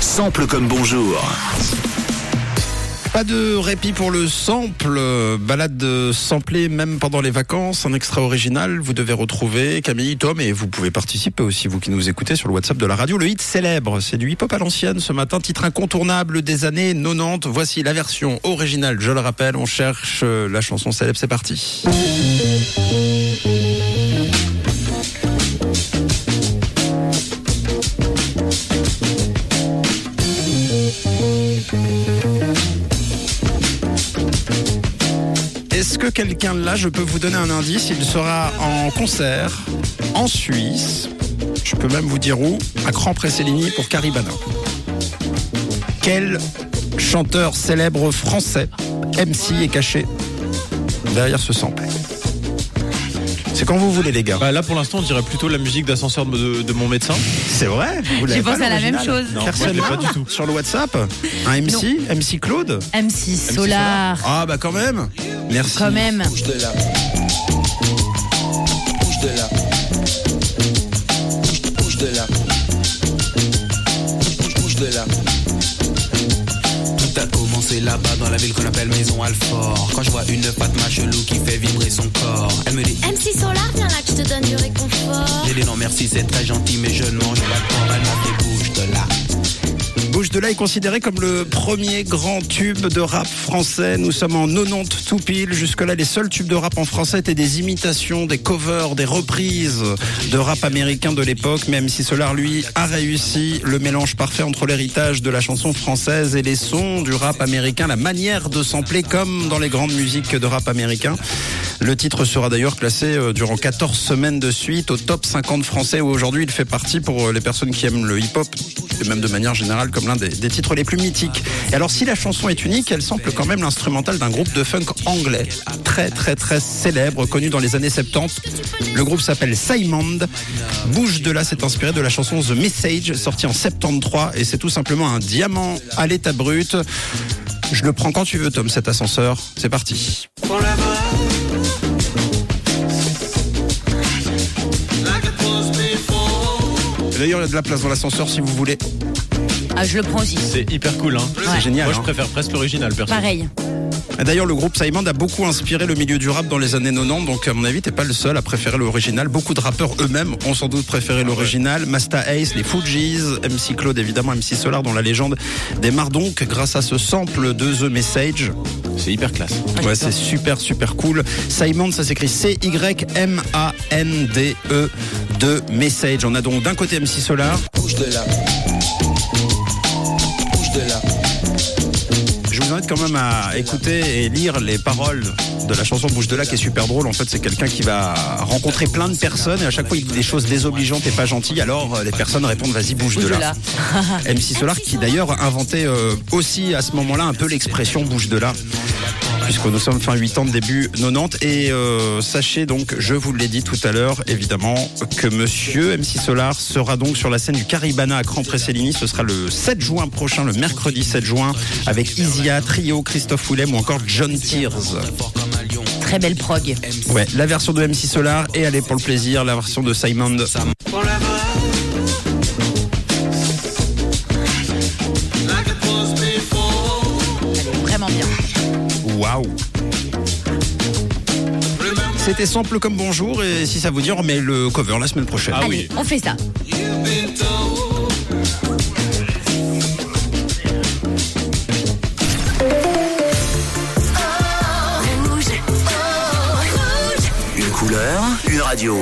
Sample comme bonjour. Pas de répit pour le sample, balade samplée même pendant les vacances, un extrait original, vous devez retrouver Camille, Tom et vous pouvez participer aussi, vous qui nous écoutez sur le WhatsApp de la radio. Le hit célèbre, c'est du hip-hop à l'ancienne ce matin, titre incontournable des années 90. Voici la version originale, je le rappelle, on cherche euh, la chanson célèbre, c'est parti. Est-ce que quelqu'un là, je peux vous donner un indice, il sera en concert en Suisse, je peux même vous dire où, à Grand Presselini pour Caribana. Quel chanteur célèbre français, MC, est caché derrière ce sample? C'est quand vous voulez les gars. Bah là pour l'instant on dirait plutôt la musique d'ascenseur de, de mon médecin. C'est vrai J'ai pas, pensé à la même chose. Non, Personne moi, je pas du tout. Sur le WhatsApp Un MC MC Claude M6 Solar, Ah bah quand même Merci. quand même. Commencé là-bas dans la ville qu'on appelle Maison Alfort. Quand je vois une Fatma chelou qui fait vibrer son corps, elle me dit MC Solar, viens là que je te donne du réconfort. J'ai dit non merci, c'est très gentil, mais je ne mange pas de porc. Elle m'a fait bouge de là. Bouche de là est considéré comme le premier grand tube de rap français. Nous sommes en 90 tout pile. Jusque-là, les seuls tubes de rap en français étaient des imitations, des covers, des reprises de rap américain de l'époque. Même si Solar, lui, a réussi le mélange parfait entre l'héritage de la chanson française et les sons du rap américain, la manière de sampler comme dans les grandes musiques de rap américain. Le titre sera d'ailleurs classé euh, durant 14 semaines de suite au top 50 français où aujourd'hui il fait partie pour euh, les personnes qui aiment le hip-hop et même de manière générale comme l'un des, titres les plus mythiques. Et alors si la chanson est unique, elle sample quand même l'instrumental d'un groupe de funk anglais très très très célèbre, connu dans les années 70. Le groupe s'appelle Simon. Bouge de là s'est inspiré de la chanson The Message sortie en 73 et c'est tout simplement un diamant à l'état brut. Je le prends quand tu veux Tom cet ascenseur. C'est parti. D'ailleurs, il y a de la place dans l'ascenseur si vous voulez. Ah, je le prends aussi. C'est hyper cool hein. Ouais. génial, Moi je hein. préfère presque l'original perso. Pareil. Et D'ailleurs, le groupe Simon a beaucoup inspiré le milieu du rap dans les années 90, donc à mon avis, t'es pas le seul à préférer l'original. Beaucoup de rappeurs eux-mêmes ont sans doute préféré l'original. Masta Ace, les Fujis, MC Claude, évidemment, MC Solar, dont la légende démarre donc grâce à ce sample de The Message. C'est hyper classe. Ouais, c'est super, super cool. Simon, ça s'écrit C-Y-M-A-N-D-E de Message. On a donc d'un côté MC Solar, Bouge de là. Bouge de là. Je vous invite quand même à écouter et lire les paroles de la chanson Bouge de là qui est super drôle. En fait, c'est quelqu'un qui va rencontrer plein de personnes et à chaque fois il dit des choses désobligeantes et pas gentilles. Alors euh, les personnes répondent vas-y bouge, de là. MC Solar qui d'ailleurs inventait euh, aussi à ce moment-là un peu l'expression bouge de là. Puisque nous sommes fin 8 ans de début 90 et euh, sachez donc, je vous l'ai dit tout à l'heure, évidemment, que Monsieur MC Solar sera donc sur la scène du Caribana à Cran Presselini. Ce sera le 7 juin prochain, le mercredi 7 juin, avec Isia, Trio, Christophe Willem ou encore John Tears. Très belle prog. Ouais, la version de MC Solar et allez pour le plaisir, la version de Simon. Vraiment bien. Waouh C'était simple comme bonjour et si ça vous dit on remet le cover la semaine prochaine. Ah Allez, oui. on fait ça. Une couleur, une radio.